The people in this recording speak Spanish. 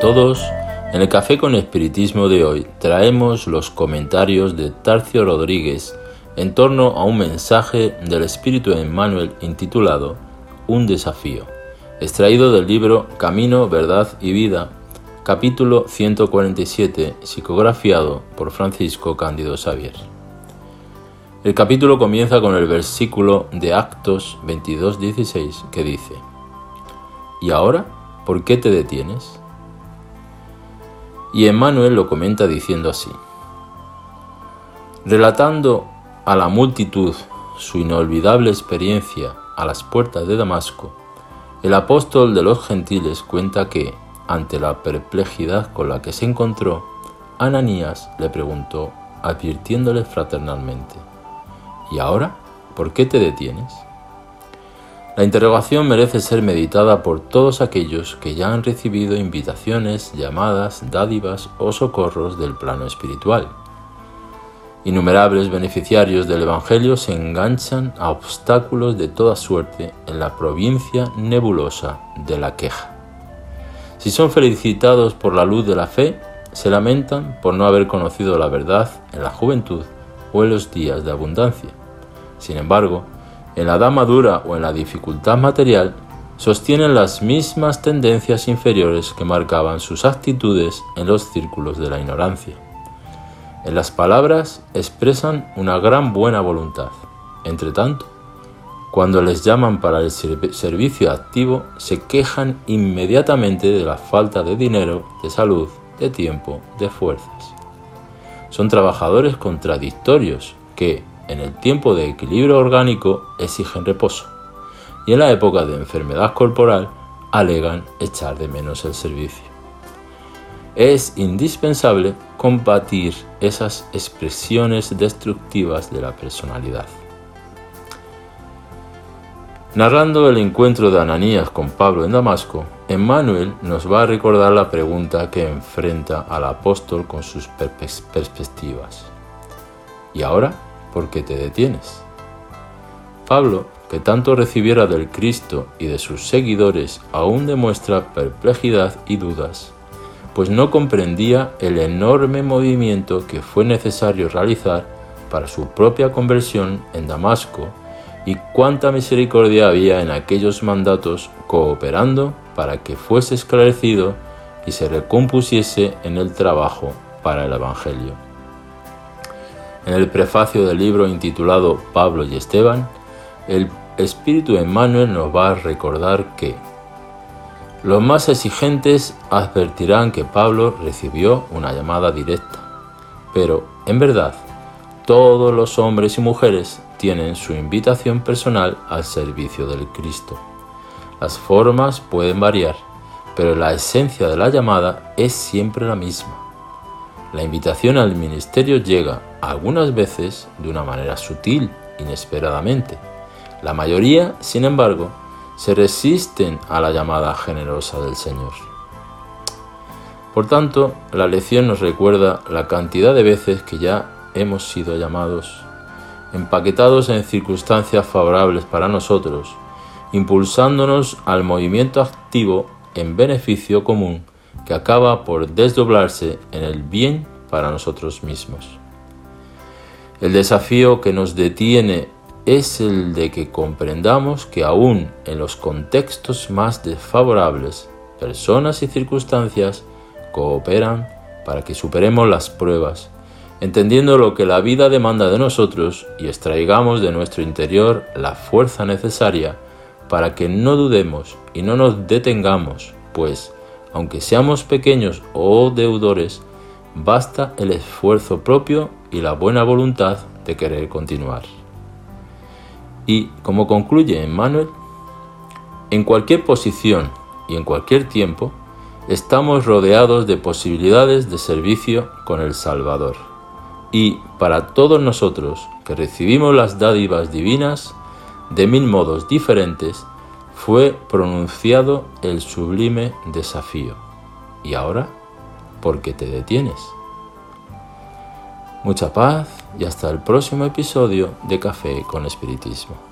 todos. En el Café con Espiritismo de hoy traemos los comentarios de Tarcio Rodríguez en torno a un mensaje del Espíritu Emmanuel intitulado Un desafío, extraído del libro Camino, Verdad y Vida, capítulo 147, psicografiado por Francisco Cándido Xavier. El capítulo comienza con el versículo de Actos 22:16 que dice, ¿Y ahora por qué te detienes? Y Emmanuel lo comenta diciendo así. Relatando a la multitud su inolvidable experiencia a las puertas de Damasco, el apóstol de los gentiles cuenta que, ante la perplejidad con la que se encontró, Ananías le preguntó, advirtiéndole fraternalmente, ¿Y ahora? ¿Por qué te detienes? La interrogación merece ser meditada por todos aquellos que ya han recibido invitaciones, llamadas, dádivas o socorros del plano espiritual. Innumerables beneficiarios del Evangelio se enganchan a obstáculos de toda suerte en la provincia nebulosa de la queja. Si son felicitados por la luz de la fe, se lamentan por no haber conocido la verdad en la juventud o en los días de abundancia. Sin embargo, en la edad madura o en la dificultad material, sostienen las mismas tendencias inferiores que marcaban sus actitudes en los círculos de la ignorancia. En las palabras expresan una gran buena voluntad. Entre tanto, cuando les llaman para el servicio activo, se quejan inmediatamente de la falta de dinero, de salud, de tiempo, de fuerzas. Son trabajadores contradictorios que, en el tiempo de equilibrio orgánico exigen reposo y en la época de enfermedad corporal alegan echar de menos el servicio. Es indispensable combatir esas expresiones destructivas de la personalidad. Narrando el encuentro de Ananías con Pablo en Damasco, Emmanuel nos va a recordar la pregunta que enfrenta al apóstol con sus perspectivas. ¿Y ahora? ¿Por qué te detienes? Pablo, que tanto recibiera del Cristo y de sus seguidores, aún demuestra perplejidad y dudas, pues no comprendía el enorme movimiento que fue necesario realizar para su propia conversión en Damasco y cuánta misericordia había en aquellos mandatos cooperando para que fuese esclarecido y se recompusiese en el trabajo para el Evangelio. En el prefacio del libro intitulado Pablo y Esteban, el Espíritu Emmanuel nos va a recordar que los más exigentes advertirán que Pablo recibió una llamada directa, pero en verdad todos los hombres y mujeres tienen su invitación personal al servicio del Cristo. Las formas pueden variar, pero la esencia de la llamada es siempre la misma. La invitación al ministerio llega algunas veces de una manera sutil, inesperadamente. La mayoría, sin embargo, se resisten a la llamada generosa del Señor. Por tanto, la lección nos recuerda la cantidad de veces que ya hemos sido llamados, empaquetados en circunstancias favorables para nosotros, impulsándonos al movimiento activo en beneficio común que acaba por desdoblarse en el bien para nosotros mismos. El desafío que nos detiene es el de que comprendamos que aún en los contextos más desfavorables, personas y circunstancias cooperan para que superemos las pruebas, entendiendo lo que la vida demanda de nosotros y extraigamos de nuestro interior la fuerza necesaria para que no dudemos y no nos detengamos, pues aunque seamos pequeños o deudores, basta el esfuerzo propio y la buena voluntad de querer continuar. Y como concluye Emmanuel, en cualquier posición y en cualquier tiempo, estamos rodeados de posibilidades de servicio con el Salvador. Y para todos nosotros que recibimos las dádivas divinas, de mil modos diferentes, fue pronunciado el sublime desafío. ¿Y ahora? ¿Por qué te detienes? Mucha paz y hasta el próximo episodio de Café con Espiritismo.